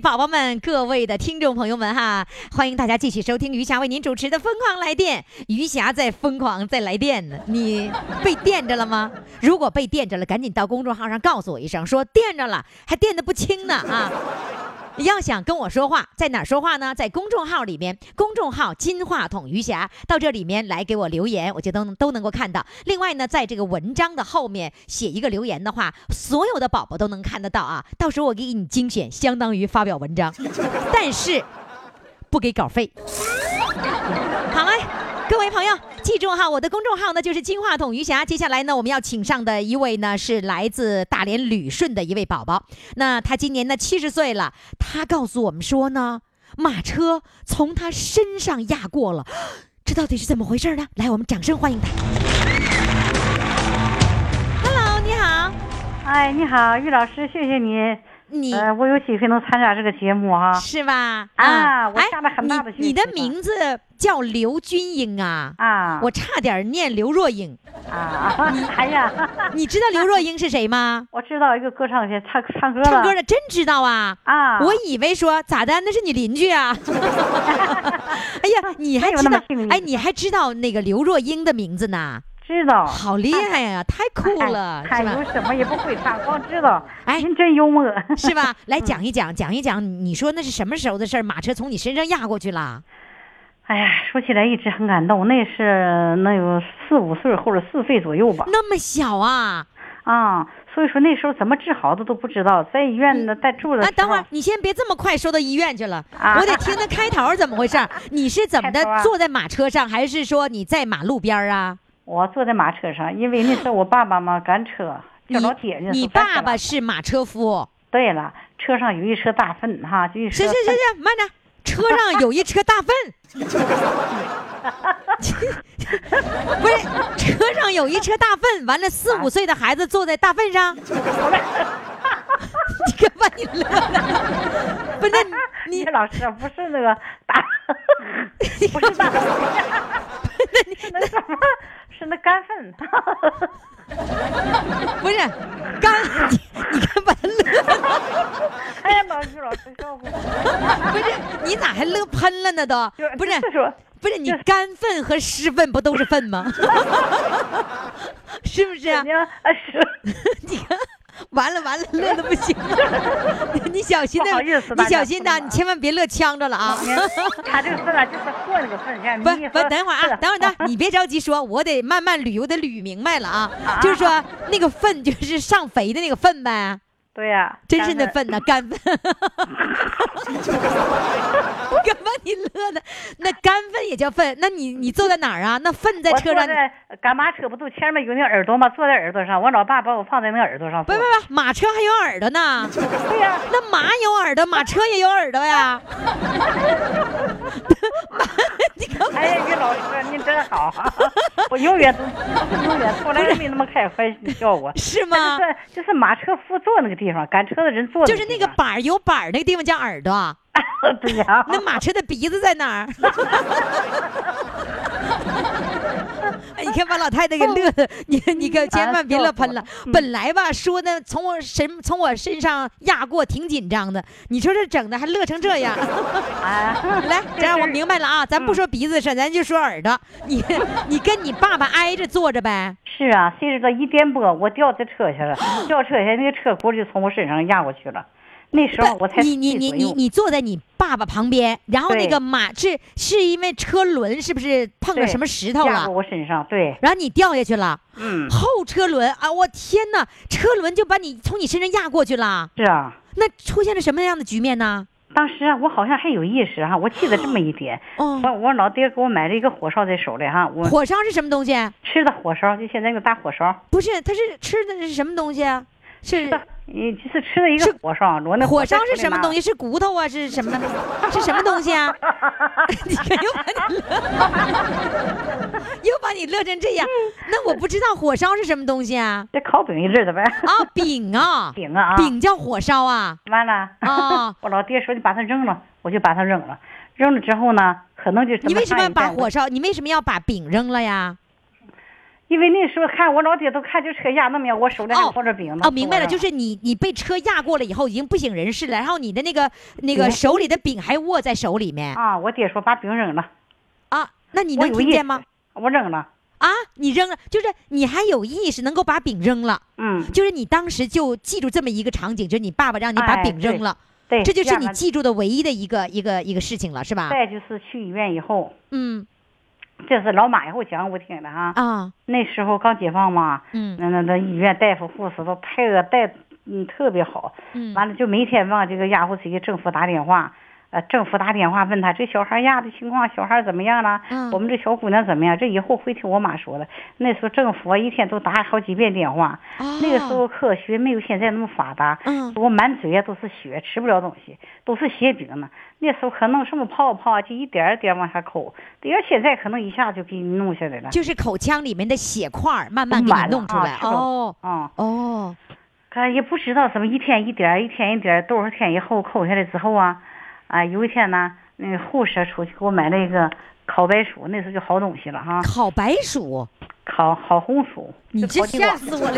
宝宝们，各位的听众朋友们哈，欢迎大家继续收听余霞为您主持的《疯狂来电》。余霞在疯狂在来电呢，你被电着了吗？如果被电着了，赶紧到公众号上告诉我一声，说电着了，还电的不轻呢啊！要想跟我说话，在哪说话呢？在公众号里面，公众号“金话筒余霞”，到这里面来给我留言，我就都都能够看到。另外呢，在这个文章的后面写一个留言的话，所有的宝宝都能看得到啊。到时候我给你精选，相当于发表文章，但是不给稿费。好嘞。各位朋友，记住哈，我的公众号呢就是金话筒余霞。接下来呢，我们要请上的一位呢是来自大连旅顺的一位宝宝。那他今年呢七十岁了，他告诉我们说呢，马车从他身上压过了，这到底是怎么回事呢？来，我们掌声欢迎他。Hello，你好。哎，你好，于老师，谢谢你。你呃，我有机会能参加这个节目哈，是吧？啊，我下了很大的你的名字叫刘军英啊？啊，我差点念刘若英。啊，哎呀，你知道刘若英是谁吗？我知道一个歌唱的，唱唱歌唱歌的，真知道啊？啊，我以为说咋的，那是你邻居啊？哎呀，你还知道？哎，你还知道那个刘若英的名字呢？知道，好厉害呀，太酷了，是吧？有什么也不会唱，光知道。哎，您真幽默，是吧？来讲一讲，讲一讲，你说那是什么时候的事儿？马车从你身上压过去了。哎呀，说起来一直很感动。那是能有四五岁或者四岁左右吧？那么小啊？啊，所以说那时候怎么治好的都不知道，在医院呢，在住的。啊，等会儿你先别这么快说到医院去了，我得听那开头怎么回事？你是怎么的？坐在马车上，还是说你在马路边啊？我坐在马车上，因为那时候我爸爸嘛赶车，叫老铁呢。你爸爸是马车夫。对了，车上有一车大粪哈，就一车。行行行行，慢着，车上有一车大粪。不是，车上有一车大粪，完了四五岁的孩子坐在大粪上。你干嘛你乐？不是你老师不是那个大，不是大，那那什么？是那干粪，不是干，你你看把他乐，哎呀，老师老师笑话，不是你咋还乐喷了呢？都不是不是你干粪和湿粪不都是粪吗？是不是啊？是，你看。完了完了，乐的不行了，你小心点，你小心呐，你千万别乐呛着了啊！他这个粪啊，就是过那个粪不不，等会儿啊，等会儿等，你别着急说，我得慢慢捋，我得捋明白了啊。就是说，那个粪就是上肥的那个粪呗。对呀，真是那粪呐，干粪。干嘛你乐的？那干粪也叫粪？那你你坐在哪儿啊？那粪在车上。在赶马车不都前面有那耳朵吗？坐在耳朵上，我老爸把我放在那耳朵上。不不不，马车还有耳朵呢。对呀，那马有耳朵，马车也有耳朵呀。你哎呀，于老师，您真好，我永远都永远从来没那么开怀笑过。是吗？就是就是马车副座那个地方，赶车的人坐。就是那个板有板那个地方叫耳朵。对呀。那马车的鼻子在哪儿？哎，你看把老太太给乐的，你你可千万别乐喷了。本来吧说的，从我身从我身上压过，挺紧张的。你说这整的还乐成这样？来，这样我明白了啊，咱不说鼻子事咱就说耳朵。你你跟你爸爸挨着坐着呗？是啊，谁知道一颠簸，我掉在车下了，掉车下那个车轱辘就从我身上压过去了。那时候我才你你你你你坐在你爸爸旁边，然后那个马是是因为车轮是不是碰着什么石头了？压过我身上，对，然后你掉下去了，嗯，后车轮啊！我天哪，车轮就把你从你身上压过去了。是啊。那出现了什么样的局面呢？当时啊，我好像还有意识哈，我记得这么一点。哦，我我老爹给我买了一个火烧在手里哈，我火烧是什么东西？吃的火烧，就现在那个大火烧，不是，他是吃的是什么东西啊？是你，就是吃的一个火烧。我那火烧是什么东西？是骨头啊？是什么？是什么东西啊？你看又把你乐，又把你乐成这样。那我不知道火烧是什么东西啊？这烤饼一阵的呗。啊，饼啊，饼啊啊！饼叫火烧啊。完了啊 我老爹说你把它扔了，我就把它扔了。扔了之后呢，可能就这你为什么要把火烧？你为什么要把饼扔了呀？因为那时候看我老爹都看就车压那么样，我手里还哦抱着饼呢。哦，明白了，就是你你被车压过了以后，已经不省人事了，然后你的那个那个手里的饼还握在手里面啊，我爹说把饼扔了，啊？那你能听见吗？？我扔了，啊，你扔了，就是你还有意识能够把饼扔了，嗯，就是你当时就记住这么一个场景，就是你爸爸让你把哎饼扔了，对，这就是你记住的唯一的一个一个一个事情了，是吧？再就是去医院以后，嗯这是老马以后讲我听的哈。啊那时候刚解放嘛，嗯那那那医院大夫护士都配的带嗯特别好，嗯完了就每天往这个雅虎区给政府打电话，呃，政府打电话问他这小孩压的情况，小孩怎么样了？嗯我们这小姑娘怎么样？这以后会听我妈说的。那时候政府啊一天都打好几遍电话，哦那个时候科学没有现在那么发达，嗯我满嘴啊都是血，吃不了东西，都是血饼呢。那时候可能什么泡泡啊，就一点儿点儿往下抠，对要现在可能一下就给你弄下来了。就是口腔里面的血块儿慢慢给你弄出来哦啊、哦看也不知道怎么一天一点儿，一天一点儿，多少天以后抠下来之后啊，啊，有一天呢，那个护士出去给我买了一个烤白薯，那时候就好东西了哈，烤白薯。烤烤红薯，你这吓死我了！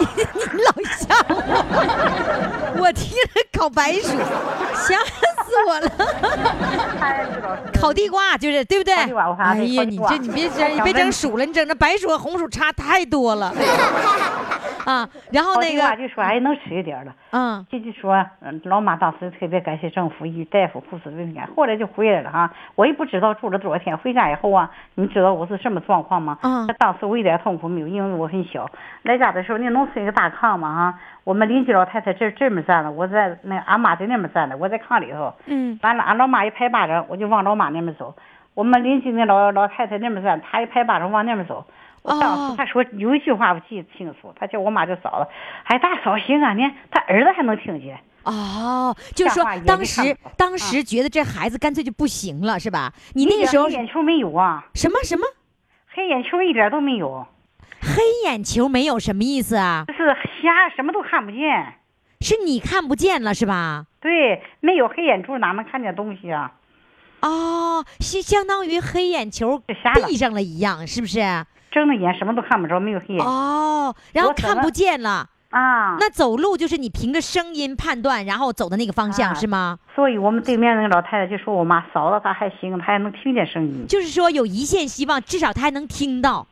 你 你老吓我，我听着烤白薯，吓死我了。烤地瓜就是对不对？地瓜哎呀，你这你别整，你别整问薯了，你整那白薯和红薯差太多了。啊，然后那个，就说哎能吃一点了。嗯就就说，嗯，老妈当时特别感谢政府、医大夫、护士的天，后来就回来了哈。我也不知道住了多少天，回家以后啊，你知道我是什么状况吗？嗯当时我一点痛苦没有，因为我很小。来家的时候，那农村一个大炕嘛哈，我们邻居老太太这这面站了，我在那俺妈在那边站了，我在炕里头。嗯完了，俺老妈一拍巴掌，我就往老妈那边走。我们邻居那老老太太那边站，她一拍巴掌往那边走。我当哦时她说有一句话我记得清楚，他叫我妈叫嫂子，哎大嫂行啊，你看他儿子还能听见。哦，就是说当时当时觉得这孩子干脆就不行了，是吧？你那个时候黑眼球没有啊，什么什么黑眼球一点都没有，黑眼球没有什么意思啊？就是瞎，什么都看不见。是你看不见了是吧？对，没有黑眼珠哪能看见东西啊？哦，是相当于黑眼球闭上了一样，是不是？睁着眼什么都看不着，没有黑眼。哦，然后看不见了。啊，那走路就是你凭着声音判断，然后走的那个方向、啊是吗？所以我们对面那个老太太就说我妈嫂子她还行，她还能听见声音。就是说有一线希望，至少她还能听到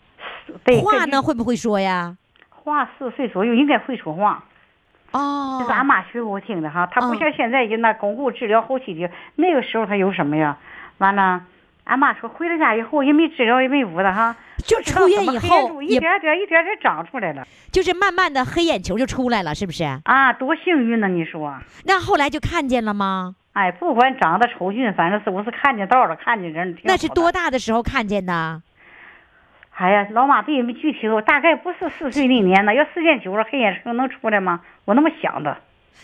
对，话呢，会不会说呀？话四岁左右应该会说话，哦就是俺妈学给我听的哈。她不嗯像现在就那巩固治疗后期的，那个时候她有什么呀？完了，俺妈说回了家以后也没治疗也没捂的哈，就出院以后一点点一点点长出来了就是慢慢的黑眼球就出来了，是不是？啊，多幸运呢！你说，那后来就看见了吗？哎，不管长得丑俊，反正是我是看见道了，看见人了。那是多大的时候看见的？哎呀，老马对没具体的，大概不是四岁那年呢。要时间久了，黑眼球能出来吗？我那么想的。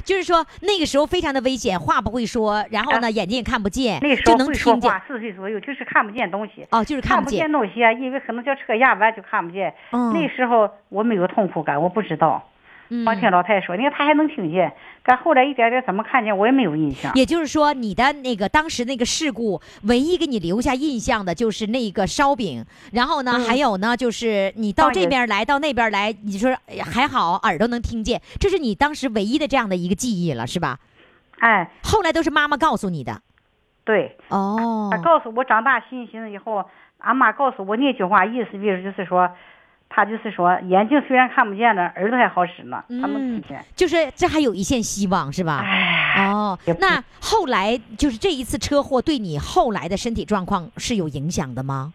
就是说那个时候非常的危险，话不会说，然后呢、眼睛也看不见，啊那时就能候会说听见。话，四岁左右就是看不见东西。哦，就是看看不不见。东西啊，因为可能叫车压完就看不见。嗯那时候我没有痛苦感，我不知道。嗯光听老太太说，你看她还能听见，但后来一点点怎么看见，我也没有印象。也就是说，你的那个当时那个事故，唯一给你留下印象的就是那个烧饼，然后呢，嗯还有呢，就是你到这边来，到那边来，你说还好耳朵能听见，这是你当时唯一的这样的一个记忆了，是吧？哎，后来都是妈妈告诉你的。对，哦她告诉我长大寻寻思以后，俺妈告诉我那句话，意思就是就是说，他就是说眼睛虽然看不见了，耳朵还好使呢，他能嗯听见。就是这还有一线希望是吧？哎，哦那后来就是这一次车祸对你后来的身体状况是有影响的吗？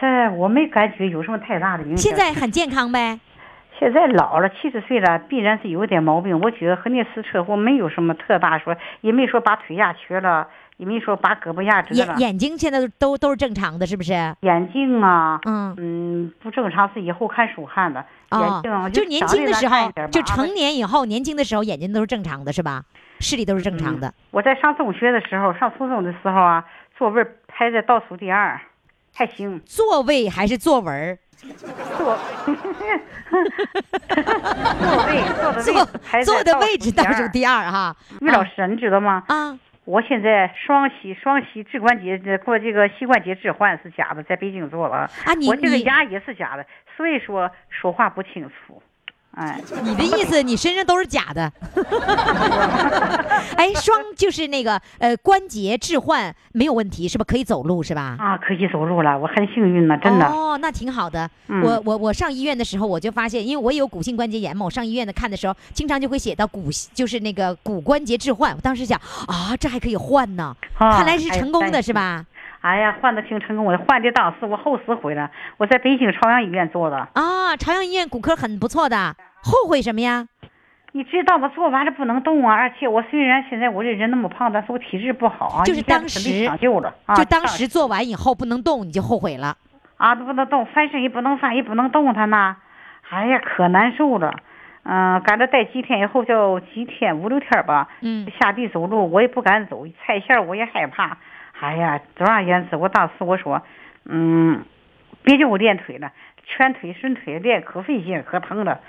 这我没感觉有什么太大的影响。现在很健康呗？现在老了，七十岁了，必然是有点毛病。我觉得和那次车祸没有什么特大说，也没说把腿压瘸了，也没说拔胳膊压折了眼。眼睛现在都都都是正常的，是不是？眼睛啊，嗯，嗯，不正常是以后看书看的。哦眼睛啊，就年轻的时候，就成。年以后，年轻的时候眼睛都是正常的，是吧？视力都是正常的。我在上中学的时候，上初中的时候啊，座位排在倒数第二，还行。座位还是作文儿？座，座位坐的位坐置排在坐的位置倒数。第二哈。于老师，你知道吗？啊，我现在双膝双膝指关节过这个膝关节置换是假的，在北京做了。啊你我这个牙也是假的，所以说说话不清楚。哎，你的意思，你身上都是假的。哎，双就是那个呃关节置换没有问题是吧？可以走路是吧？啊，可以走路了，我很幸运呢，真的。哦，那挺好的。嗯我我我上医院的时候，我就发现，因为我有骨性关节炎嘛，我上医院的看的时候，经常就会写到骨，就是那个骨关节置换。我当时想啊，这还可以换呢，啊看来是哎成功的，是吧？哎呀，换的挺成功的，换的当时我后死回了，我在北京朝阳医院做的。啊，朝阳医院骨科很不错的，后悔什么呀？你知道我？做完了不能动啊！而且我虽然现在我这人那么胖，但是我体质不好啊，就是当时抢救了啊！就当时做完以后不能动，你就后悔了。啊，都不能动，翻身也不能翻，也不能动弹呐。哎呀，可难受了。嗯、赶着待几天以后，就几天五六天吧。嗯，下地走路我也不敢走，踩线儿我也害怕。哎呀，总而言之，我当时我说，嗯，别叫我练腿了，全腿顺腿练可费劲可疼了。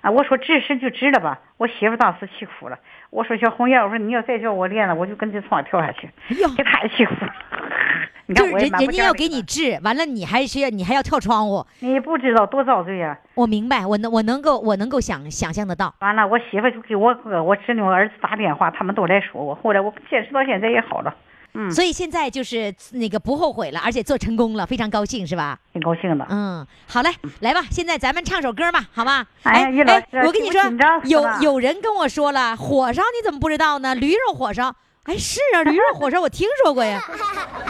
啊，我说治是就治了吧。我媳妇当时气哭了，我说小红艳，我说你要再叫我练了，我就跟这窗跳下去。哎呦，给她也气哭了。你就是看我也人人家要给你治，完了你还是要你还要跳窗户。你不知道多遭罪呀、我明白，我能我能够我能够想想象得到。完了，我媳妇就给我哥、我侄女、我儿子打电话，他们都来说我。后来我坚持到现在也好了，嗯，所以现在就是那个不后悔了，而且做成功了，非常高兴，是吧？挺高兴的。嗯，好嘞，来吧，现在咱们唱首歌吧，好吧？哎呀于老师我跟你说有了有人跟我说了，火烧你怎么不知道呢？驴肉火烧，哎，是啊，驴肉火烧我听说过呀，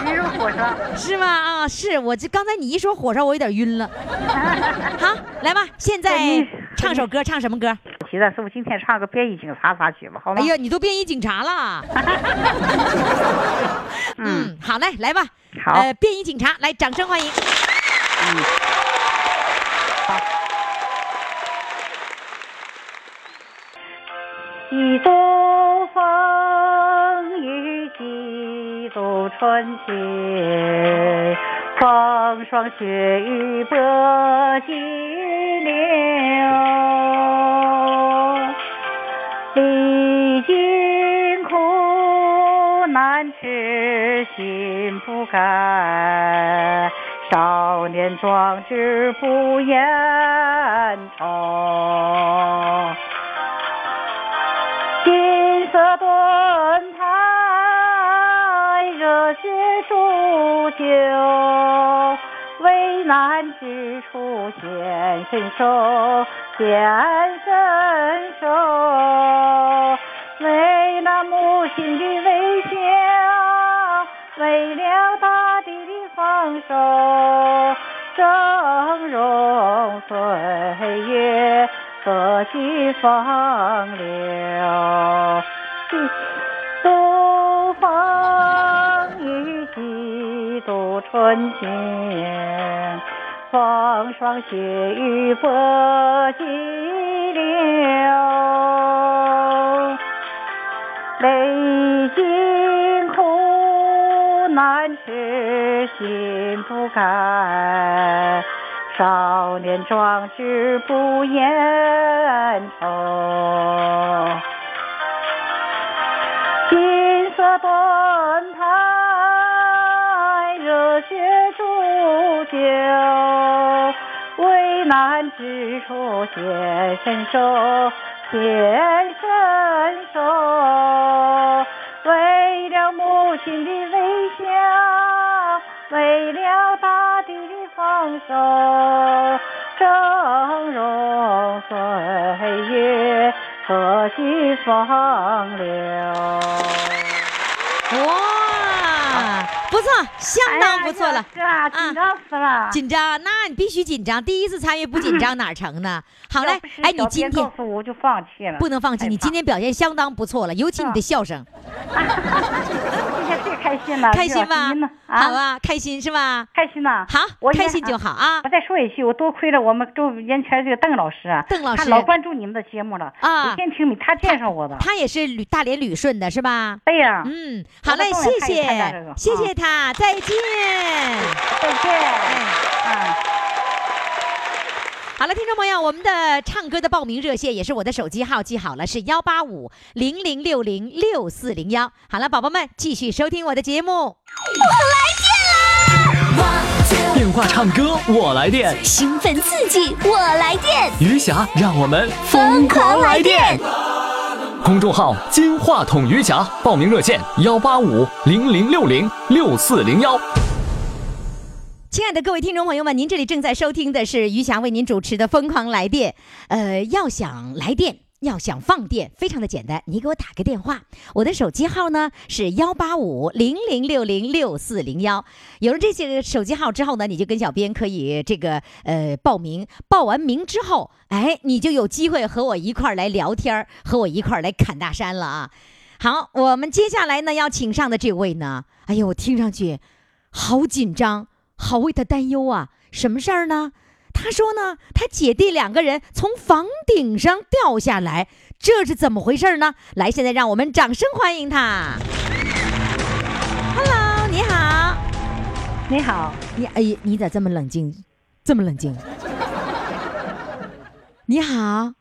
驴肉火烧，是吗？啊，是我这刚才你一说火烧，我有点晕了。好，来吧，现在你唱首歌，唱什么歌？其实是我今天唱个便衣警察啥曲吧，好吗？哎呀，你都便衣警察了。嗯，好嘞，来吧。好呃，便衣警察，来，掌声欢迎。嗯。好几度风雨几度春秋，风霜雪雨搏激流，历尽苦难痴心不改，少年壮志不言愁。金色盾牌，热血铸就，危难之处显身手，显身手。为了母亲的微笑，为了大地的丰收，峥嵘岁月何其风流。度风雨，几度春天，风霜雪雨搏激流。历经苦难痴心不改，少年壮志不言愁。金色盾牌，热血铸就，难之处显身手，显身手。为了母亲的微笑，为了大地的丰收，峥嵘岁月可惜风流。相当不错了。哎，紧张死了。紧张？那你必须紧张。第一次参与不紧张哪成呢？好嘞，哎，你今天告诉我就放弃了，不能放弃。你今天表现相当不错了，尤其你的笑声。开心了，开心吧？好啊，啊，开心是吧？开心呐。好，开心就好啊。我再说一句，我多亏了我们周眼前这个邓老师啊，邓老师他老关注你们的节目了啊。我先听他介绍我的，他也是旅大连旅顺的是吧？对呀。嗯，好嘞，谢谢，谢谢他，再见，再见。嗯。好了，听众朋友，我们的唱歌的报名热线也是我的手机号，记好了，是幺八五零零六零六四零幺。好了，宝宝们继续收听我的节目。我来电啦！电话唱歌我来电，兴奋刺激我来电，余霞让我们疯狂来电。公众号“金话筒余霞”，报名热线幺八五零零六零六四零幺。亲爱的各位听众朋友们，您这里正在收听的是余霞为您主持的《疯狂来电》。呃，要想来电，要想放电，非常的简单，你给我打个电话，我的手机号呢是幺八五零零六零六四零幺。有了这些个手机号之后呢，你就跟小编可以这个呃报名，报完名之后，哎，你就有机会和我一块儿来聊天，和我一块儿来侃大山了啊。好，我们接下来呢要请上的这位呢，哎呦，我听上去好紧张。好为他担忧啊！什么事儿呢？他说呢，他姐弟两个人从房顶上掉下来，这是怎么回事呢？来，现在让我们掌声欢迎他。Hello，你好，你好，你哎，你咋这么冷静？这么冷静？你好，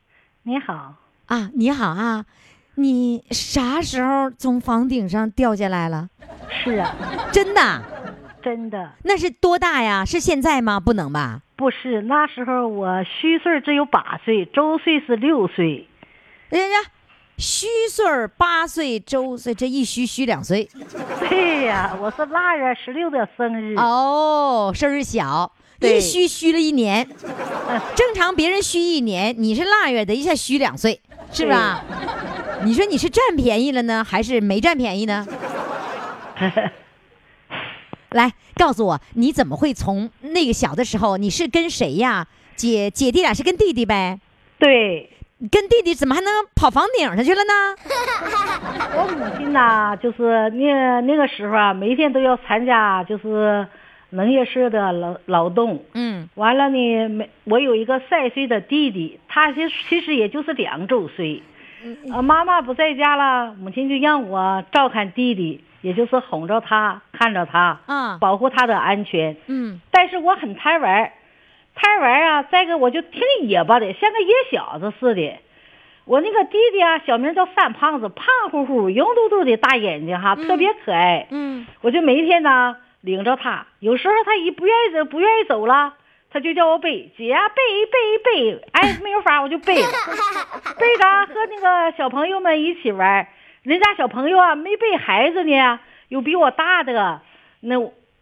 你好啊，你好啊，你啥时候从房顶上掉下来了？是啊，真的。真的，那是多大呀？是现在吗？不能吧？不是，那时候我虚岁只有八岁，周岁是六岁。人家虚岁八岁，周岁这一虚虚两岁。对呀，我是腊月十六的生日。哦，生日小，一虚虚了一年。正常别人虚一年，你是腊月的，一下虚两岁，是吧？你说你是占便宜了呢，还是没占便宜呢？来告诉我，你怎么会从那个小的时候？你是跟谁呀？姐姐弟俩是跟弟弟呗？对，跟弟弟怎么还能跑房顶上去了呢？我母亲呐，就是那那个时候啊，每天都要参加就是农业社的劳劳动。嗯，完了呢，没我有一个三岁的弟弟，他其其实也就是两周岁。啊，妈妈不在家了，母亲就让我照看弟弟。也就是哄着他，看着他，啊，保护他的安全。嗯，但是我很贪玩，贪玩啊！再个我就挺野巴的，像个野小子似的。我那个弟弟啊，小名叫三胖子，胖乎乎、圆嘟嘟的大眼睛哈，特别可爱。嗯，我就每天呢领着他，有时候他一不愿意走，不愿意走了，他就叫我背姐啊，背背背。哎，没有法，我就背，背着和那个小朋友们一起玩。人家小朋友啊，没背孩子呢，有比我大的，那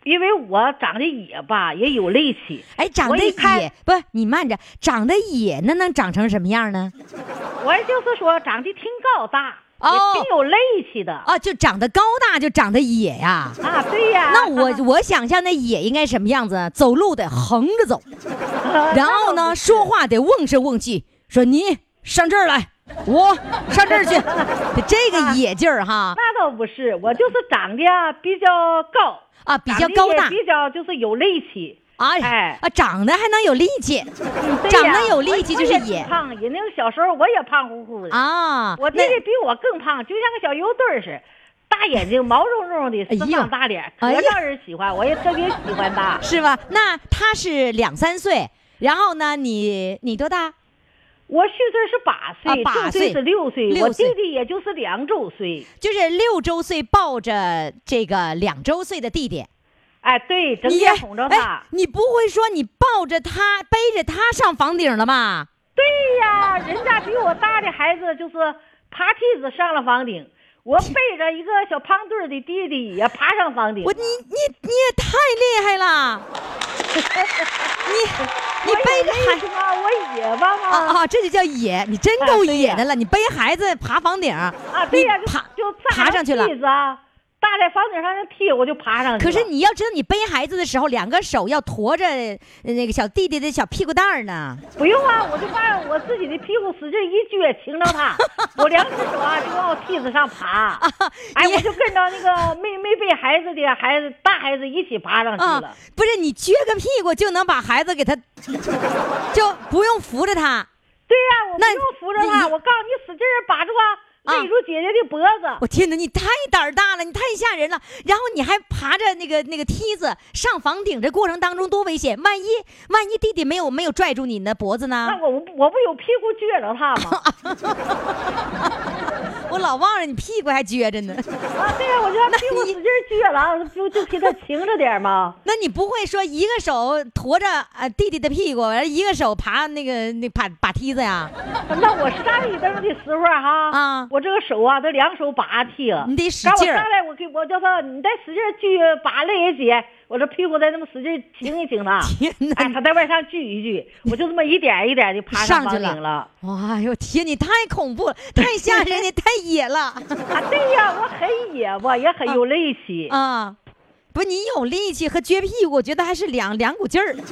因为我长得野吧，也有力气。哎，长得野不？你慢着，长得野那能长成什么样呢？我就是说，长得挺高大，哦，挺有力气的。啊，就长得高大，就长得野呀。啊，对呀。那我我想象那野应该什么样子？走路得横着走，然后呢，说话得瓮声瓮气，说你上这儿来。我 上这儿去，这个野劲儿哈。那倒不是，我就是长得比较高啊，比较高大，比较就是有力气啊。哎啊，长得还能有力气，长得有力气就是野。胖，人那个小时候我也胖乎乎的啊。我弟弟比我更胖，就像个小油墩儿似的，大眼睛，毛茸茸的，四方大脸，可让人喜欢，我也特别喜欢他。是吧？那他是两三岁，然后呢，你你多大？我虚岁是八岁，八岁是六岁，我弟弟也就是两周岁，就是六周岁抱着这个两周岁的弟弟，哎，对，整天哄着他。你不会说你抱着他背着他上房顶了吧？对呀，人家比我大的孩子就是爬梯子上了房顶，我背着一个小胖墩的弟弟也爬上房顶。我你你你也太厉害了！你你背着孩什么？我野吧嘛。啊啊，这就叫野，你真够野的了。你背孩子爬房顶啊，对呀，你爬就就爬上去了。搭在房顶上那梯，我就爬上去了。可是你要知道，你背孩子的时候，两个手要驮着呃那个小弟弟的小屁股蛋儿呢。不用啊，我就把我自己的屁股使劲一撅，擎着他，我两只手啊就往梯子上爬。哎，我就跟着那个没没背孩子的孩子大孩子一起爬上去了。啊，不是你撅个屁股就能把孩子给他，就不用扶着他。对呀、我不那用扶着他，我告诉你，使劲儿把住啊，啊勒住姐姐的脖子。我天哪，你太胆儿大了，你太吓人了。然后你还爬着那个那个梯子上房顶，这过程当中多危险！万一万一弟弟没有没有拽住你的脖子呢那？我我不有屁股撅着他吗？我老望着你屁股还撅着呢。啊，对呀、我就让屁股使劲撅了，就就给他轻着点儿嘛。那你不会说一个手驮着呃弟弟的屁股，完一个手爬那个那爬把梯子呀？那我上一蹬的时候哈，啊我这个手啊，得两手拔梯了。你得使劲儿上来，我给我叫他，你再使劲儿举，把累也姐，我这屁股再那么使劲挺一挺他。哎，他在外上聚一聚，我就这么一点一点的爬上去了房顶了。哇哟天，你太恐怖了，太吓人，你太野了 啊，对呀，我很野吧，也很有力气。啊！不是你有力气和撅屁股，我觉得还是两两股劲儿。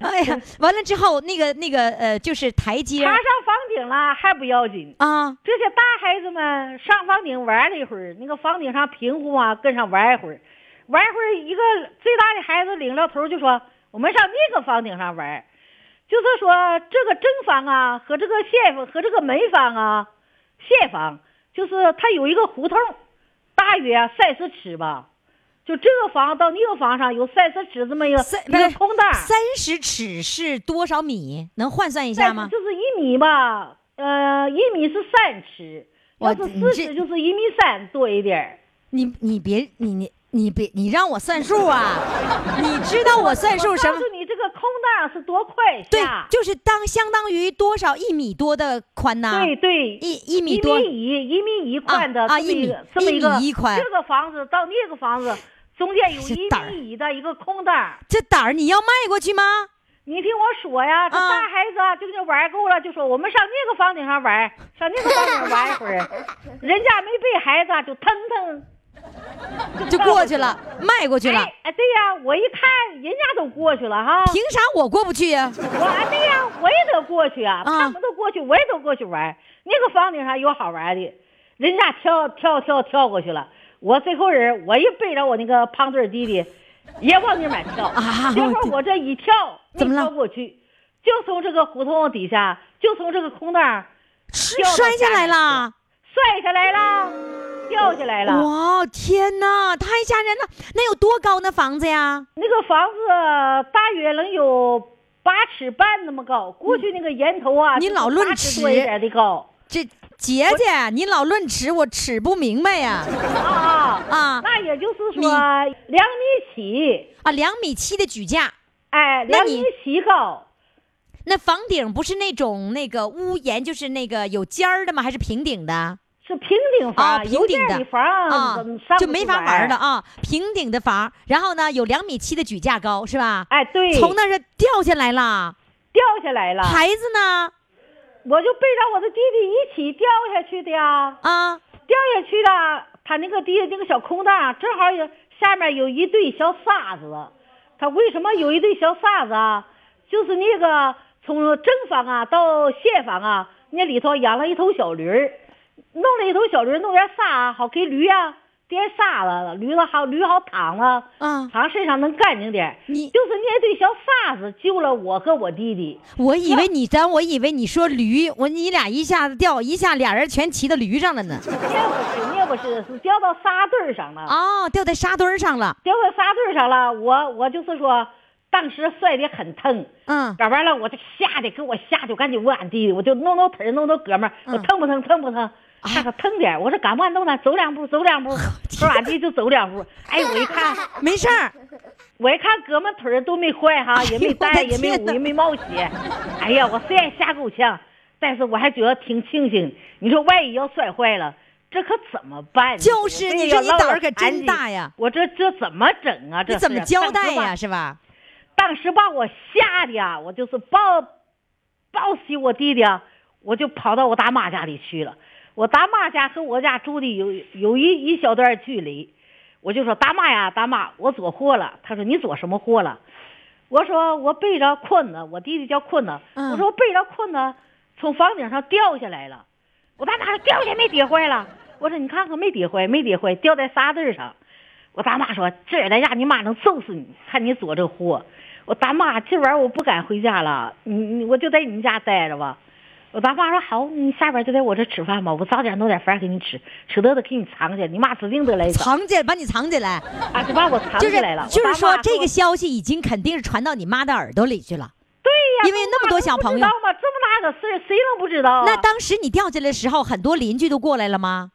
哎呀，完了之后，那个那个呃，就是台阶爬上房顶了还不要紧，啊，这些大孩子们上房顶玩了一会儿，那个房顶上平乎啊，跟上玩一会儿，玩一会儿，一个最大的孩子领了头就说：“我们上那个房顶上玩。”就是说这个正房啊和这个现房和这个门房啊，现房就是它有一个胡同，大约啊三十尺吧。就这个房到那个房上有三十尺这么一个一三个空档，三十尺是多少米？能换算一下吗？就是一米吧，呃，一米是三尺，我要是四尺就是一米三多一点儿。你你别你你你别你让我算数啊！你知道我算数什么我告？诉你这个空档是多宽对？，就是当相当于多少一米多的宽呢？对对，一一米一多米一，一米一宽的啊啊这么一米这么一个这个房子到那个房子中间有一米一的一个空档。这胆儿你要迈过去吗？你听我说呀，这啊大孩子啊，就那玩够了，就说我们上那个房顶上玩，上那个房顶上玩一会儿，人家没背孩子啊，就腾腾就过去了，迈过去了。哎，哎对呀，我一看人家都过去了哈，凭啥我过不去呀、我啊对呀，我也得过去啊，他们都过去，我也都过去玩。那个房顶上有好玩的，人家跳跳跳跳过去了，我最后人我一背着我那个胖墩儿弟弟，也往那买跳。啊结果我这一跳，没怎么了跳过去，就从这个胡同底下，就从这个空档儿摔下来下了！摔下来了，掉下来了。哇，天哪，太吓人了！那有多高那房子呀？那个房子大约能有八尺半那么高，过去那个檐头啊，就是你老论尺尺多一点的高。这姐姐，你老论尺，我尺不明白呀。啊啊那也就是米说两米七，啊，两米七的举架，哎，两米七高，那房顶不是那种那个屋檐，就是那个有尖儿的吗？还是平顶的？是平顶房，啊，平顶的房啊就没法玩玩了。啊。平顶的房，然后呢有两米七的举架高，是吧？哎，对，从那儿掉下来了，掉下来了，孩子呢？我就背着我的弟弟一起掉下去的呀，啊，掉下去了，他那个地那个小空档正好有下面有一对小沙子，他为什么有一对小沙子啊？就是那个从正房啊到现房啊，那里头养了一头小驴儿，弄了一头小驴，弄点沙啊好给驴啊点沙子，驴子好驴好躺了，嗯躺身上能干净点。你就是那堆小沙子救了我和我弟弟。我以为你咱我以为你说驴，我你俩一下子掉，一下俩人全骑到驴上了呢。那不是，那不是，是掉到沙堆儿上了。哦，掉在沙堆儿上了。掉到沙堆儿上了，我我就是说，当时摔得很疼，嗯，搞完了我就吓得给我吓得，我赶紧问俺弟弟，我就弄弄腿儿弄弄胳膊儿，我嗯疼不疼疼不疼？他说疼点我说敢不敢动呢？走两步走两步，说俺弟就走两步，哎我一看没事儿。我一看胳膊腿儿都没坏哈，也没哎呦我的带也没天哪捂也没冒血，哎呀我虽然吓够呛，但是我还觉得挺庆幸。你说万一要摔坏了，这可怎么办？就是你说你胆儿可真大呀我这这怎么整啊？这怎么是交代？呀？是吧？当时把我吓的呀，我就是抱抱起我弟弟啊，我就跑到我大妈家里去了。我大妈家和我家住的有有一一小段距离，我就说大妈呀，大妈，我做货了。她说你做什么货了？我说我背着困子，我弟弟叫困子。嗯我说我背着困子从房顶上掉下来了。我大妈说掉下来没跌坏了。我说你看看没跌坏，没跌坏，掉在沙子上。我大妈说今儿在家你妈能揍死你，看你做这货。我大妈今晚我不敢回家了，你你我就在你家待着吧。我爸妈说好，你下边就在我这吃饭吧，我早点弄点饭给你吃，舍得的给你藏起来，你妈指定得来找，藏起来，把你藏起来，啊就把我藏就是起来了。就是说这个消息已经肯定是传到你妈的耳朵里去了。对呀，因为那么多小朋友知道吗？这么大个事儿，谁能不知道啊？那当时你掉进来的时候，很多邻居都过来了吗？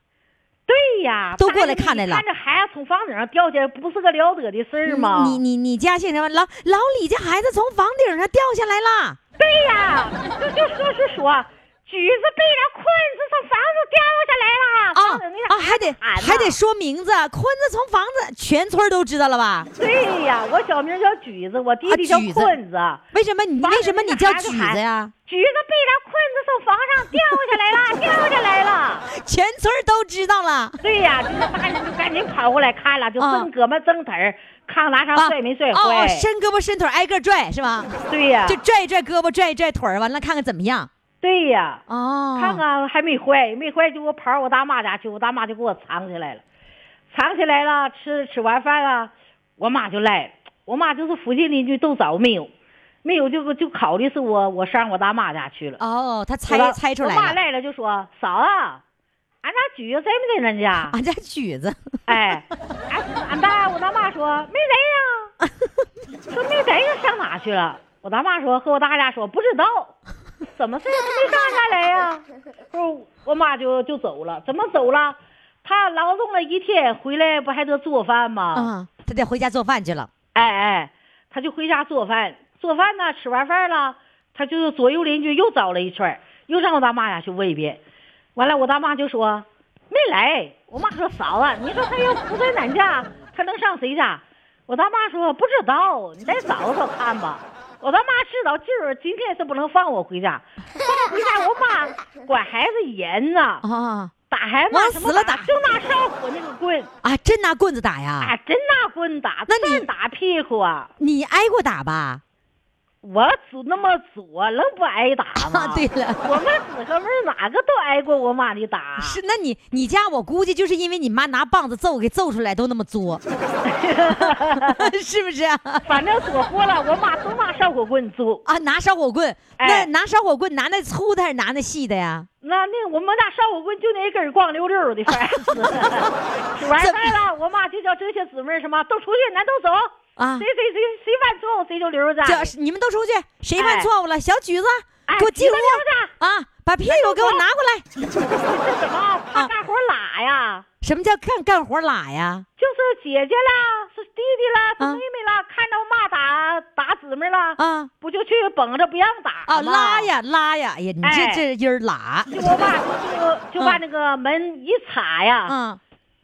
对呀，都过来看来了看着孩子从房顶上掉下来，不是个了得的事儿吗？你你你家姓什么？老老李家孩子从房顶上掉下来了。对呀，就就说是说，橘子被人困子从房子掉下来了。啊还得还得说名字，坤子从房子，全村都知道了吧？对呀，我小名叫橘子，我弟弟叫坤子。为什么你为什么你叫橘子呀？橘子被人困子从房上掉下来了，掉下来了。全村都知道了。对呀，就是大人就赶紧跑过来看了，就啊蹬胳膊蹬腿儿，看哪上啊摔没摔哦哦，坏。伸胳膊伸腿，挨个拽是吧？对呀，就拽一拽胳膊，拽一拽腿儿，完了看看怎么样。对呀。哦，看看还没坏，没坏就我跑我大妈家去，我大妈就给我藏起来了，藏起来了，吃吃完饭了，我妈就来了，我妈就是附近邻居都找没有，没有就就考虑是我我上我大妈家去了，哦，他猜猜出来了，我妈来了就说嫂子，俺家橘子在没在咱家？俺家橘子，哎，大妈说没在呀，说没在呀，上哪去了？我大妈说和我大家说不知道，怎么事儿没上俺家来呀？后我妈就就走了，怎么走了？她劳动了一天回来不还得做饭吗？啊，他得回家做饭去了。哎哎，她就回家做饭，做饭呢，吃完饭了，她就左右邻居又找了一圈，又上我大妈家去问一遍。完了，我大妈就说没来。我妈说嫂子，你说她要不在咱家，她能上谁家？我大妈说不知道，你再找找看吧。我大妈知道今儿今天是不能放我回家，放我回家，我妈管孩子严呐，啊打孩子往什么死了打就拿烧火那个棍，啊，真拿棍子打呀啊？，真拿棍打，那你真打屁股啊！你挨过打吧？我祖那么左，能不挨打吗？啊，对了。我们姊个妹儿哪个都挨过我妈的打。是，那你你家我估计就是因为你妈拿棒子揍给揍出来都那么作，是不是啊？反正说过了，我妈都拿烧火棍揍。啊，拿烧火棍，那哎拿烧火棍拿那粗的还是拿那细的呀？那那我们家烧火棍就那一根光溜溜的，完饭 了，我妈就叫这些姊妹儿什么都出去，咱都走。啊谁谁谁谁犯错误谁就留着你们都出去，谁犯哎错误了？小橘子，哎给我进屋啊！把屁股给我拿过来。这什么？怕干活拉呀？什么叫干干活拉呀？就是姐姐啦，是弟弟啦，是啊妹妹啦，看着骂打打姊妹啦，啊不就去绷着不让打啊，拉。呀拉呀！哎呀，你这哎这音儿拉，就我妈就就 把那个门一插呀，嗯，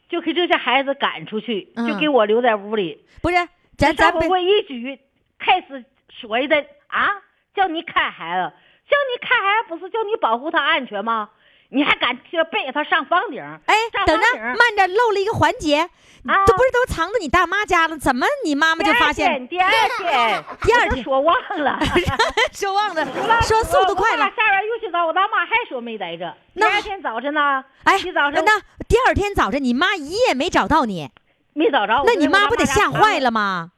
就给这些孩子赶出去，嗯就给我留在屋里。不是，咱咱别烧火棍一举，开始说的啊，叫你看孩子，叫你看孩子不是叫你保护他安全吗？你还敢去背他上房顶？哎，等着，慢着，漏了一个环节，啊这不是都藏在你大妈家了？怎么你妈妈就发现？第二天，第二天 我就说忘了。说忘了，说速度快了。下边又去找我大妈，还说没在这。第二天早晨呢，哎，一早晨那第二天早晨你妈一夜没找到你，没找着。那你妈不得吓坏了？吗？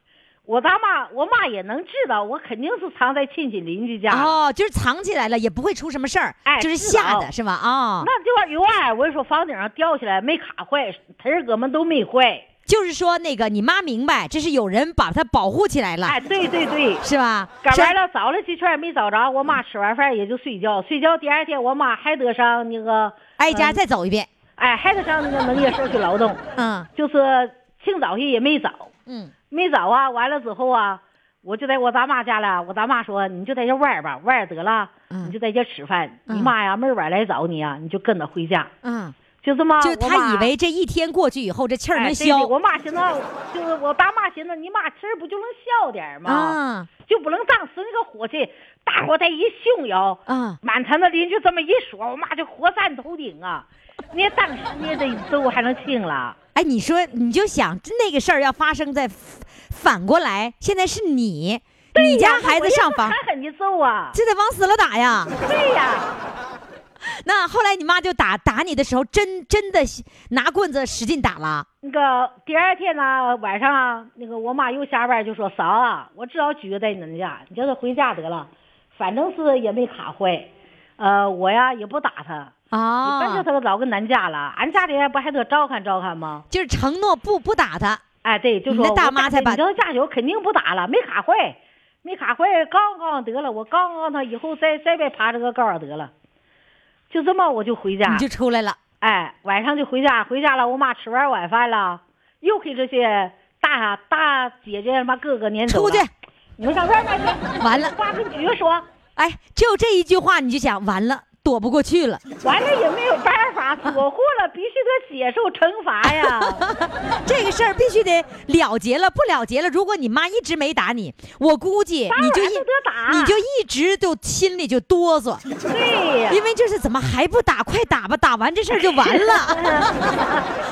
我大妈，我妈也能知道，我肯定是藏在亲戚邻居家。哦，就是藏起来了，也不会出什么事儿，哎就是吓的是吧？啊，那就是有爱，我就说房顶上掉下来没卡坏，腿儿哥们都没坏。就是说那个你妈明白，这是有人把她保护起来了，哎，对对对，是吧？是赶完了找了几圈没找着，我妈吃完饭也就睡觉，睡觉第二天我妈还得上那个，挨家嗯再走一遍。哎，还得上那个农业社区劳动，嗯就是清早去也没找，嗯没找啊，完了之后啊，我就在我大妈家了。我大妈说：“你就在这玩吧，玩得了，嗯你就在这吃饭。嗯你妈呀，妹儿晚来找你啊，你就跟着回家。嗯就这么，就他以为这一天过去以后，这气儿能哎对对消我妈寻思，就是我大妈寻思，你妈气儿不就能消点吗？啊就不能当时那个火气，大伙再一熊摇，啊！满城的邻居这么一说，我妈就火山头顶啊！你当时你这都还能轻了？哎，你说你就想那个事儿要发生在反过来，现在是你，你家孩子上房狠，狠的揍啊！这得往死了打呀！对呀，那后来你妈就打打你的时候，真真的拿棍子使劲打了。那个第二天呢，晚上啊那个我妈又下班就说：“嫂啊，我只好拘在你们家，你叫他回家得了，反正是也没卡坏。呃，我呀也不打他，啊反正他老跟咱家了，俺家里不还得照看照看吗？就是承诺不不打他。哎，对，就说你那大我妈才把你叫他家酒肯定不打了，没卡坏，没卡坏，刚刚得了，我刚刚他以后再再别爬这个高儿得了，就这么我就回家。你，就出来了。哎，晚上就回家，回家了，我妈吃完晚饭了，又给这些大大姐姐什么哥哥撵走了。出去，你们上外面去，完了。挂跟局说，哎，就这一句话你就想完了，躲不过去了。完了也没有办法，躲过了必须得接受惩罚呀。这个事儿必须得了结了，不了结了，如果你妈一直没打你，我估计你就一你就一直就心里就哆嗦，对呀，因为就是怎么还不打，快打吧，打完这事儿就完了，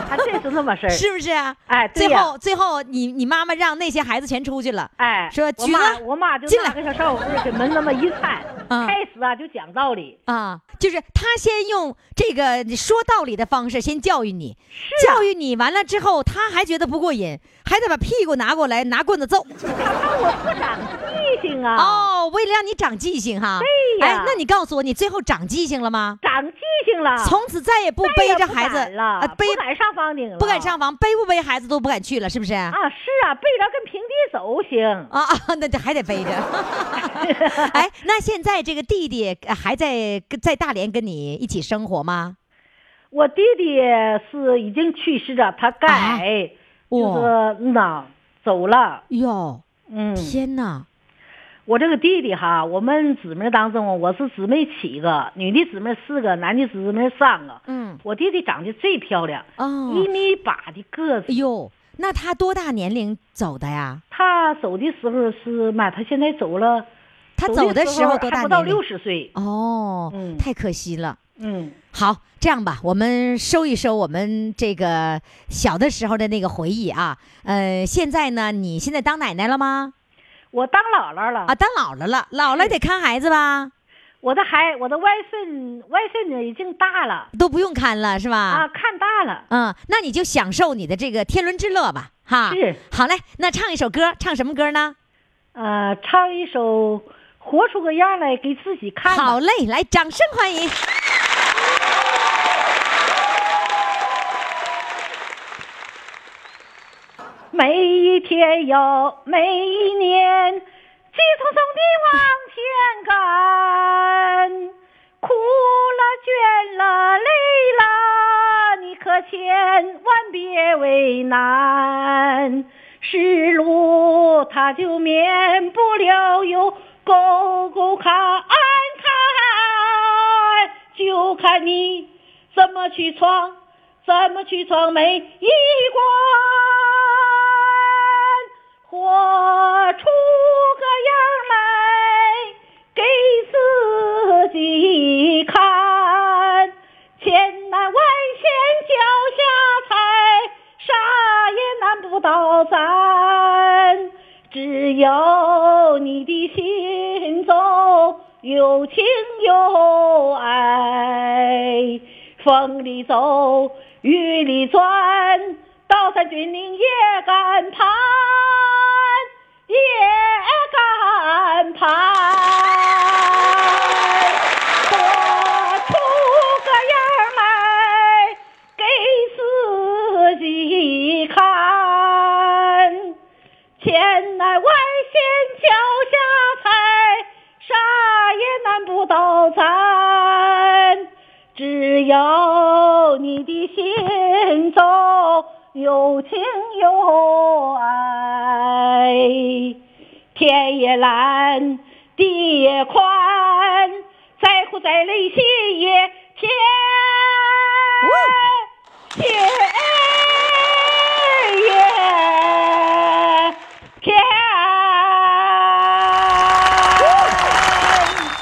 还真是那么事儿。是不是啊？哎对呀。最后最后你你妈妈让那些孩子全出去了，哎，说我妈橘子我妈就进来。拿个小烧火棍儿给门那么一掺，嗯。开始啊就讲道理，啊，就是他先用这个说道理的方式先教育你，啊教育你完了之后，他还觉得不过瘾，还得把屁股拿过来拿棍子揍。他怕我不长记性啊。哦，为了让你长记性哈。对呀哎，那你告诉我，你最后长记性了吗？长记性了，从此再也不背着孩子了，啊，背不敢上房顶了，不敢上房，背不背孩子都不敢去了，是不是？啊啊，是啊，背着跟平地走行。啊啊，那这还得背着。哎，那现在这个弟弟呃还在在大连跟你一起生活吗？我弟弟是已经去世了，他改、就哇是嗯呐走了。哟，嗯，天哪！我这个弟弟哈，我们姊妹当中，我是姊妹七个，女的姊妹四个，男的姊妹三个。嗯，我弟弟长得最漂亮，哦，一米八的个子哎。呦，那他多大年龄走的呀？他走的时候是妈，他现在走了，他走的时候多大还不到六？十岁。哦，嗯太可惜了。嗯，好，这样吧，我们收一收我们这个小的时候的那个回忆啊。呃，现在呢，你现在当奶奶了吗？我当姥姥了。啊，当姥姥了，姥姥得看孩子吧？我的孩，我的外孙，外孙女已经大了都不用看了是吧？啊，看大了。嗯，那你就享受你的这个天伦之乐吧，哈。是。好嘞，那唱一首歌，唱什么歌呢？呃，唱一首《活出个样来给自己看》。好嘞，来，掌声欢迎。每一天哟，每一年，急匆匆地往前赶，苦了、倦了、累了，你可千万别为难。是路它就免不了有沟沟坎坎，就看你怎么去闯，怎么去闯每一关。活出个样来给自己看，千难万险脚下踩，啥也难不倒咱。只有你的心中有情有爱，风里走，雨里钻，刀山军令也敢攀，也敢攀。活出个样来给自己看，千难万险脚下踩，啥也难不倒咱。只要你的心中有情有爱天也蓝地也宽再苦再累心也甜甜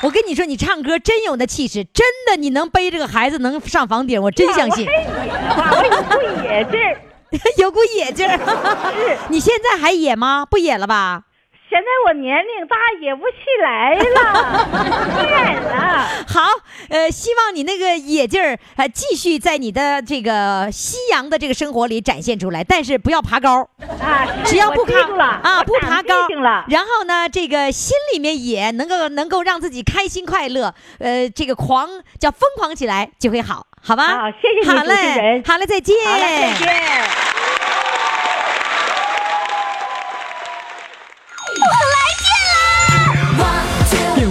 我跟你说你唱歌真有那气势真的你能背着个孩子能上房顶我真相信。有股野劲儿。你现在还野吗？不野了吧？现在我年龄大，野不起来了，远了。好，呃，希望你那个野劲儿，呃，继续在你的这个夕阳的这个生活里展现出来，但是不要爬高啊！只要不爬了啊，不爬高。然后呢，这个心里面也能够能够让自己开心快乐，呃，这个狂叫疯狂起来就会好，好吧？好，谢谢你，好嘞，好嘞，再见，好嘞，再见。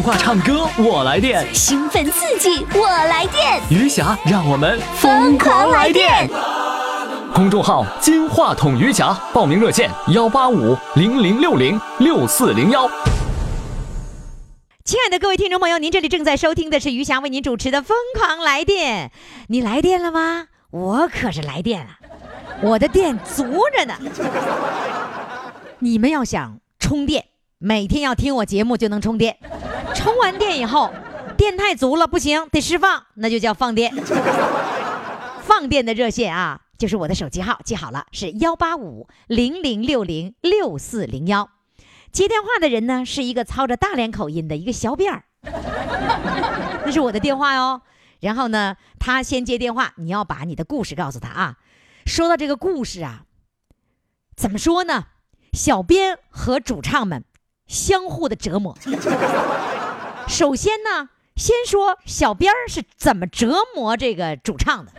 话唱歌我来电，兴奋刺激我来电，余霞让我们疯狂来电。公众号“金话筒余霞”，报名热线：幺八五零零六零六四零幺。亲爱的各位听众朋友，您这里正在收听的是余霞为您主持的《疯狂来电》，你来电了吗？我可是来电了，我的电足着呢。你们要想充电。每天要听我节目就能充电，充完电以后，电太足了不行，得释放，那就叫放电。放电的热线啊，就是我的手机号，记好了，是幺八五零零六零六四零幺。接电话的人呢，是一个操着大连口音的一个小辫儿，那是我的电话哟。然后呢，他先接电话，你要把你的故事告诉他啊。说到这个故事啊，怎么说呢？小编和主唱们。相互的折磨。首先呢，先说小编儿是怎么折磨这个主唱的。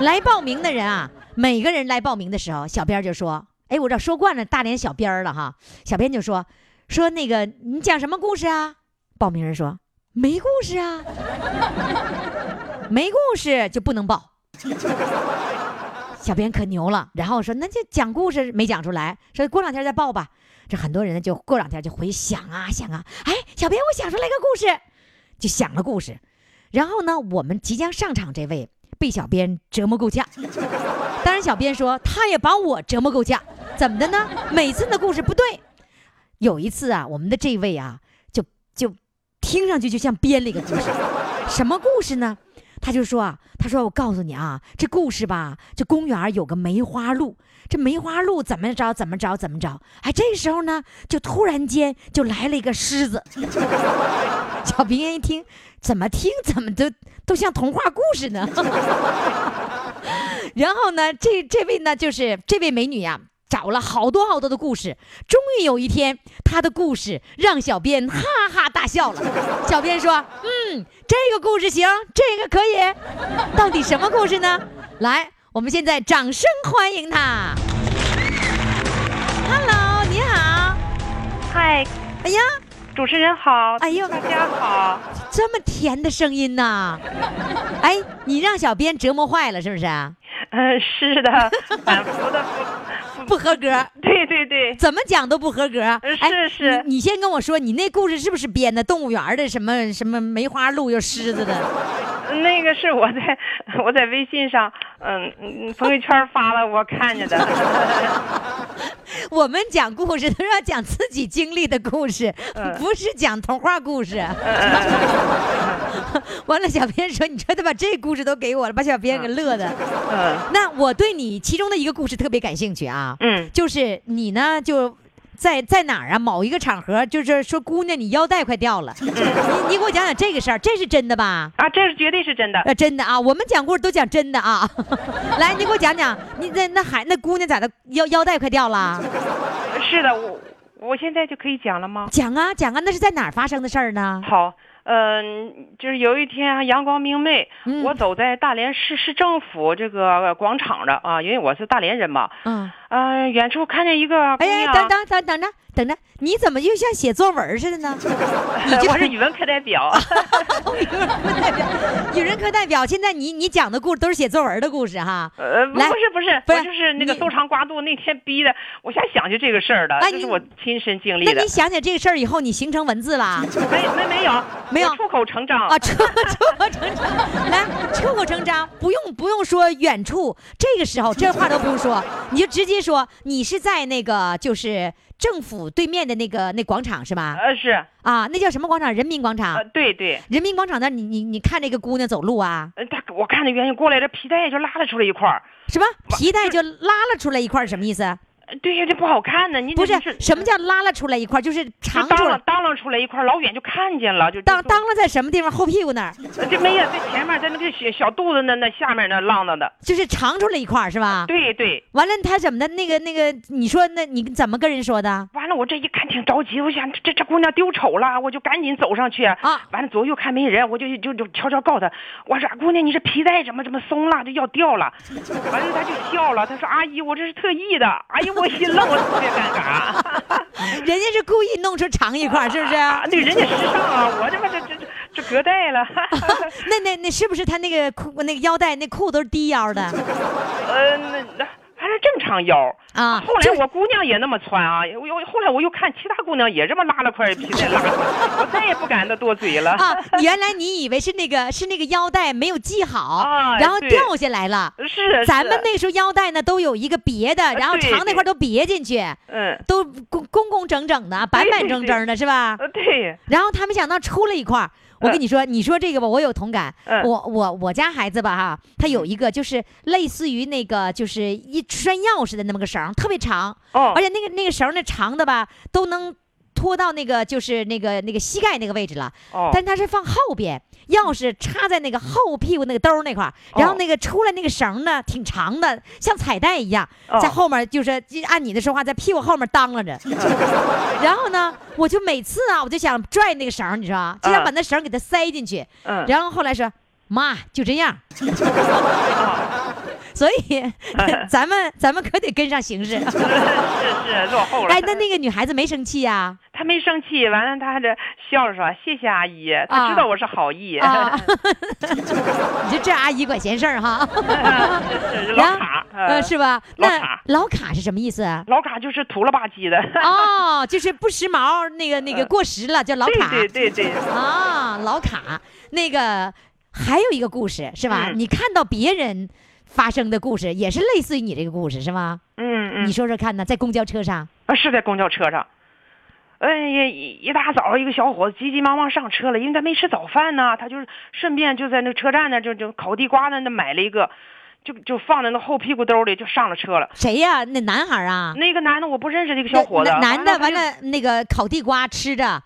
来报名的人啊，每个人来报名的时候，小编就说：“哎，我这说惯了大连小编了哈。”小编就说：“说那个你讲什么故事啊？”报名人说：“没故事啊，没故事就不能报。”小编可牛了，然后说：“那就讲故事没讲出来，说过两天再报吧。”这很多人呢，就过两天就回想啊想啊，哎，小编，我想出来个故事，就想了故事。然后呢，我们即将上场这位被小编折磨够呛。当然，小编说他也把我折磨够呛。怎么的呢？每次的故事不对。有一次啊，我们的这位啊，就就听上去就像编了一个故事。什么故事呢？他就说啊，他说我告诉你啊，这故事吧，这公园有个梅花鹿。这梅花鹿怎么着？怎么着？怎么着？哎，这时候呢，就突然间就来了一个狮子。小平一听，怎么听怎么都都像童话故事呢。然后呢，这这位呢，就是这位美女呀，找了好多好多的故事，终于有一天，他的故事让小编哈哈大笑了。小编说：“嗯，这个故事行，这个可以。到底什么故事呢？来。”我们现在掌声欢迎他。Hello，你好。嗨。哎呀，主持人好。哎呦，大家好。这么甜的声音呐！哎，你让小编折磨坏了是不是？嗯，是的，反复的不 不合格。对对对，怎么讲都不合格。是是，你先跟我说，你那故事是不是编的？动物园的什么 什么梅花鹿又狮子的？那个是我在我在微信上，嗯，朋友圈发了，我看见的。我们讲故事都要讲自己经历的故事，不是讲童话故事。完了，小编说：“你说他把这故事都给我了，把小编给乐的。”嗯，那我对你其中的一个故事特别感兴趣啊。嗯，就是你呢就。在在哪儿啊？某一个场合，就是说，姑娘，你腰带快掉了。你你给我讲讲这个事儿，这是真的吧？啊，这是绝对是真的。呃，真的啊，我们讲故事都讲真的啊。来，你给我讲讲，你那那孩那姑娘咋的？腰腰带快掉了？是的，我我现在就可以讲了吗？讲啊讲啊，那是在哪儿发生的事儿呢？好。嗯，就是有一天阳光明媚，我走在大连市市政府这个广场上啊，因为我是大连人嘛。嗯。啊，远处看见一个姑娘。哎，等等等等着等着，你怎么又像写作文似的呢？我是语文课代表。语文课代表，语文课代表。现在你你讲的故事都是写作文的故事哈。呃，不是不是，不是就是那个搜肠刮肚那天逼的，我瞎想起这个事儿的，这是我亲身经历的。那你想起这个事儿以后，你形成文字了？没没 没有。没有出口成章啊，出出口成章，来出口成章，不用不用说远处，这个时候这话都不用说，你就直接接说，你是在那个就是政府对面的那个那广场是吧？呃，是啊，那叫什么广场？人民广场。呃，对对，人民广场那，你你你看那个姑娘走路啊？呃，她我看那原因过来，这皮带就拉了出来一块儿。什么？皮带就拉了出来一块儿？什么意思？对呀，这不好看呢。你不是什么叫拉了出来一块，就是长出来，当啷出来一块，老远就看见了，就当当啷在什么地方？后屁股那儿？这没有，在前面，在那个小小肚子那那下面那浪荡的，就是长出来一块，是吧？对对。完了，他怎么的？那个那个，你说那你怎么跟人说的？完了，我这一看挺着急，我想这这姑娘丢丑了，我就赶紧走上去啊。完了，左右看没人，我就就就悄悄告诉他，我说姑娘，你这皮带怎么怎么松了，就要掉了。完了，他就笑了，他说阿姨，我这是特意的。哎呀，我心愣了。特别尴尬，人家是故意弄出长一块，是不是？对，人家时尚啊，我这不这这这隔代了。那那那是不是他那个裤那个腰带那裤都是低腰的？呃，那那。正常腰啊！后来我姑娘也那么穿啊，我又后来我又看其他姑娘也这么拉了块皮带拉，我再也不敢那多嘴了。啊，原来你以为是那个是那个腰带没有系好，然后掉下来了。是，咱们那时候腰带呢都有一个别的，然后长那块都别进去，嗯，都工工工整整的，板板正正的，是吧？对。然后他没想到出了一块。我跟你说，你说这个吧，我有同感。我我我家孩子吧，哈，他有一个就是类似于那个就是一拴钥匙的那么个绳，特别长，而且那个那个绳那长的吧，都能。拖到那个就是那个那个膝盖那个位置了，但它是放后边，钥匙插在那个后屁股那个兜那块儿，然后那个出来那个绳呢挺长的，像彩带一样，在后面就是按你的说话，在屁股后面当啷着。然后呢，我就每次啊，我就想拽那个绳，你知道就想把那绳给它塞进去。然后后来说，妈就这样。所以，咱们咱们可得跟上形势。是是落后了。哎，那那个女孩子没生气呀？她没生气，完了她还得笑着说：“谢谢阿姨，她知道我是好意。”你就这阿姨管闲事儿哈。是老卡，呃，是吧？那老卡是什么意思？老卡就是土了吧唧的。哦，就是不时髦，那个那个过时了，叫老卡。对对对对。啊，老卡，那个还有一个故事是吧？你看到别人。发生的故事也是类似于你这个故事是吗？嗯嗯，你说说看呢，在公交车上啊，是在公交车上。哎呀，一一大早，一个小伙子急急忙忙上车了，因为他没吃早饭呢，他就是顺便就在那车站那就就烤地瓜那，那买了一个，就就放在那后屁股兜里，就上了车了。谁呀？那男孩啊？那个男的我不认识，那个小伙子。男的完了，那个烤地瓜吃着，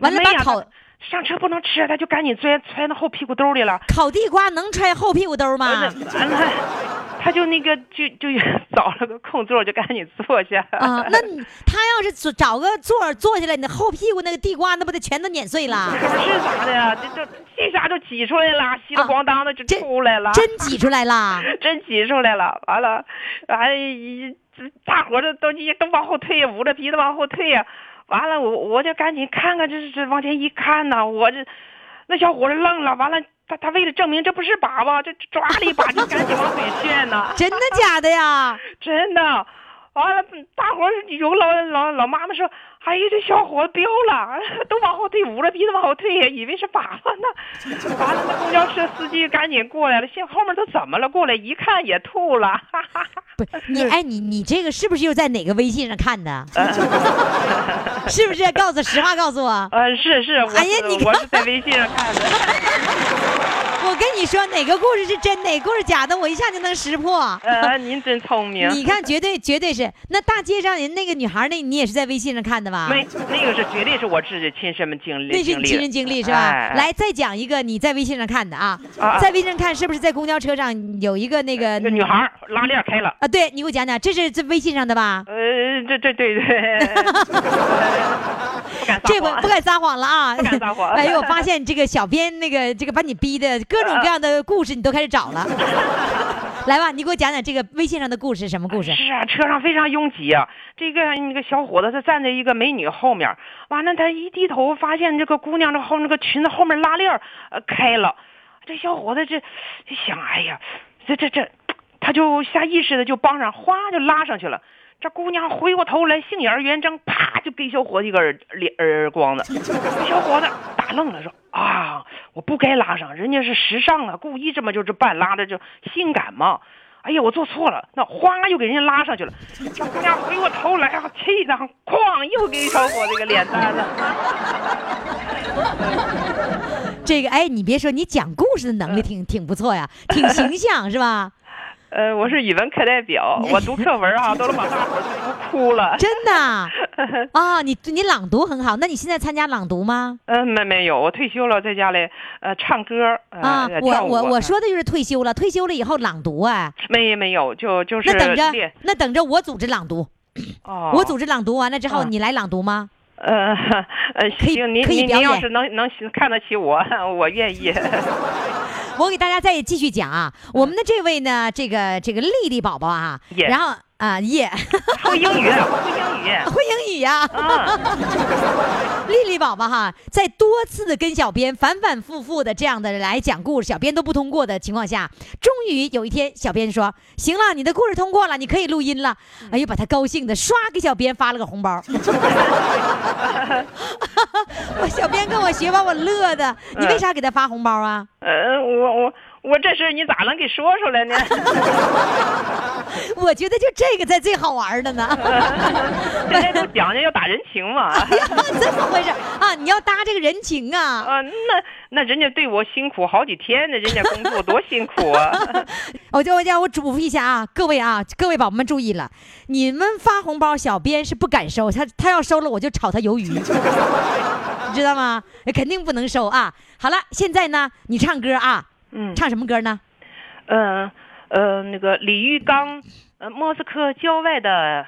完了把烤。上车不能吃，他就赶紧钻揣那后屁股兜里了。烤地瓜能揣后屁股兜吗？完了，他就那个就就 找了个空座，就赶紧坐下。啊，那他要是找个座坐下来，你后屁股那个地瓜那不得全都碾碎了？是咋的呀？这这一下就挤出来了，稀里咣当的就出来了。真挤出来了？真挤出来了。完了，哎，这大伙这都都往后退呀，捂着鼻子往后退呀。完了，我我就赶紧看看，这这往前一看呐，我这那小伙子愣了。完了，他他为了证明这不是粑粑，这抓了一把就赶紧往嘴炫呢。真的假的呀？真的。完了，大伙有老老老妈妈说：“哎呀，这小伙子飙了，都往后退，捂着鼻子往后退呀，以为是粑粑呢。”完了，那公交车司机赶紧过来了，现后面都怎么了？过来一看也吐了。不，你哎，你你这个是不是又在哪个微信上看的？是不是？告诉实话，告诉我。呃，是是，哎呀，你我是在微信上看的。我跟你说，哪个故事是真，哪个故事假的，我一下就能识破。呃，您真聪明。你看，绝对绝对是。那大街上人那个女孩，那你也是在微信上看的吧？没，那个是绝对是我自己亲身经历。那是你亲身经历是吧？来，再讲一个你在微信上看的啊。在微信上看，是不是在公交车上有一个那个女孩拉链开了？啊，对你给我讲讲，这是这微信上的吧？呃，这这对对。这回不敢撒谎了啊！不敢撒谎。哎呦，我发现这个小编那个这个把你逼的各种各样的故事，你都开始找了。来吧，你给我讲讲这个微信上的故事，什么故事？是啊，车上非常拥挤啊。这个那个小伙子他站在一个美女后面，完了他一低头发现这个姑娘这后那个裙子后面拉链呃开了，这小伙子这一想，哎呀，这这这，他就下意识的就帮上，哗就拉上去了。这姑娘回过头来，杏眼圆睁，啪就给小伙子一个耳脸耳光子。小伙子打愣了，说：“啊，我不该拉上，人家是时尚啊，故意这么就是半拉的就性感嘛。”哎呀，我做错了，那哗又给人家拉上去了。小姑娘回过头来，气的哐又给小伙子个脸蛋子。这个哎，你别说，你讲故事的能力挺挺不错呀，挺形象是吧？呃，我是语文课代表，我读课文啊，都能把大伙儿读 哭了。真的啊、你你朗读很好，那你现在参加朗读吗？嗯，没没有，我退休了，在家里呃唱歌呃啊，我我我说的就是退休了，退休了以后朗读啊，没没有，就就是那等着那等着我组织朗读，哦，我组织朗读完了之后，啊你来朗读吗？呃呃可以行，您可以您您要是能能看得起我，我愿意。我给大家再继续讲啊，我们的这位呢，这个这个丽丽宝宝啊，然后啊耶，会英语，会英语。会英语呀、啊，丽丽宝宝哈，在多次的跟小编反反复复的这样的来讲故事，小编都不通过的情况下，终于有一天，小编说：“行了，你的故事通过了，你可以录音了。”哎呦，把他高兴的刷给小编发了个红包。我 小编跟我学，把我乐的。你为啥给他发红包啊？呃，我我我这事你咋能给说出来呢？我觉得就这个才最好玩的呢。现在都讲究要打人情嘛。这么回事啊？你要搭这个人情啊？啊，那那人家对我辛苦好几天呢，人家工作多辛苦啊！我就我叫我嘱咐一下啊，各位啊，各位宝宝们注意了，你们发红包，小编是不敢收，他他要收了我就炒他鱿鱼，你知道吗？肯定不能收啊。好了，现在呢，你唱歌啊，嗯唱什么歌呢？嗯呃那个李玉刚，呃，莫斯科郊外的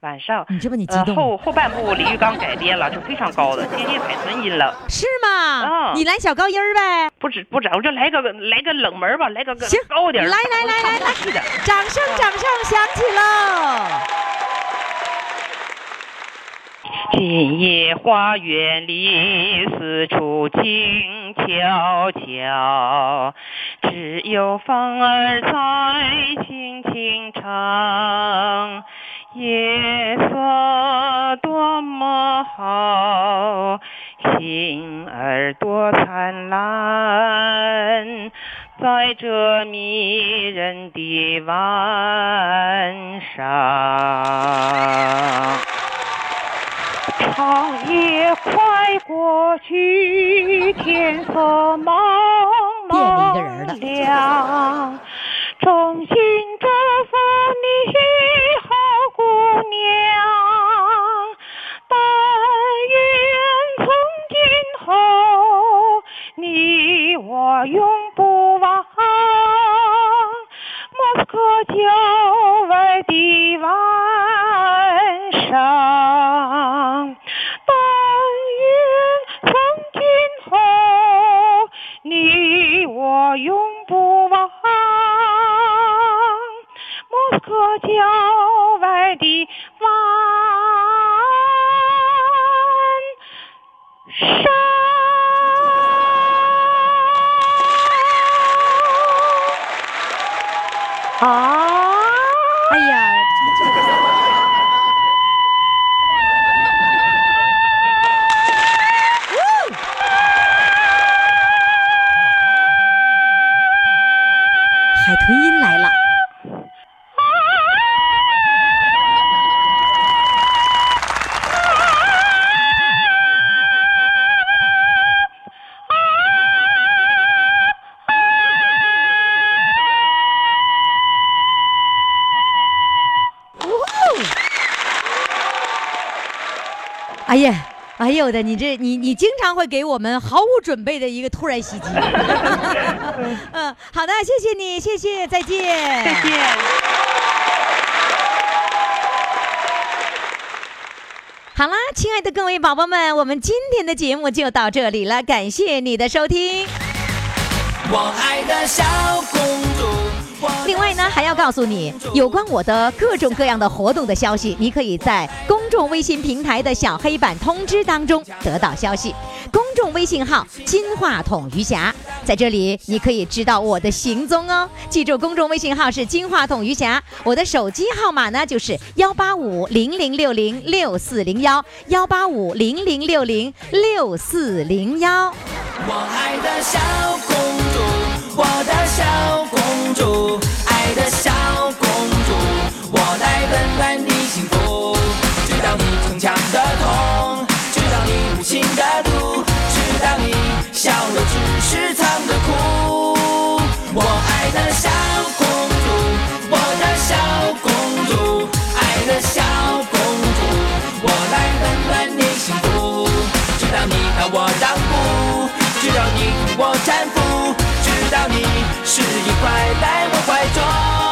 晚上。你这不你激呃，动、后后半部李玉刚改编了，就非常高的，接近海豚音了。是吗？啊你来小高音儿呗，不止不止，我就来个来个冷门吧，来个高点儿来来来来来。掌声掌声响起喽！今夜花园里，四处静悄悄，只有风儿在轻轻唱。夜色多么好，星儿多灿烂，在这迷人的晚上。长夜快过去，天色茫变了一个人了茫亮，衷心祝福你，好姑娘。但愿从今后，你我永不忘莫斯科郊外的晚上。永不忘莫斯科郊外的晚上。哎呀，哎呦我的，你这你你经常会给我们毫无准备的一个突然袭击。嗯，好的，谢谢你，谢谢，再见。再见。好啦，亲爱的各位宝宝们，我们今天的节目就到这里了，感谢你的收听。我爱的小公主。我的另外呢，还要告诉你有关我的各种各样的活动的消息，你可以在公众微信平台的小黑板通知当中得到消息。公众微信号“金话筒余霞”，在这里你可以知道我的行踪哦。记住，公众微信号是“金话筒余霞”，我的手机号码呢就是幺八五零零六零六四零幺幺八五零零六零六四零幺。我爱的小公主，我的小公主，我搀扶，直到你失意快在我怀中。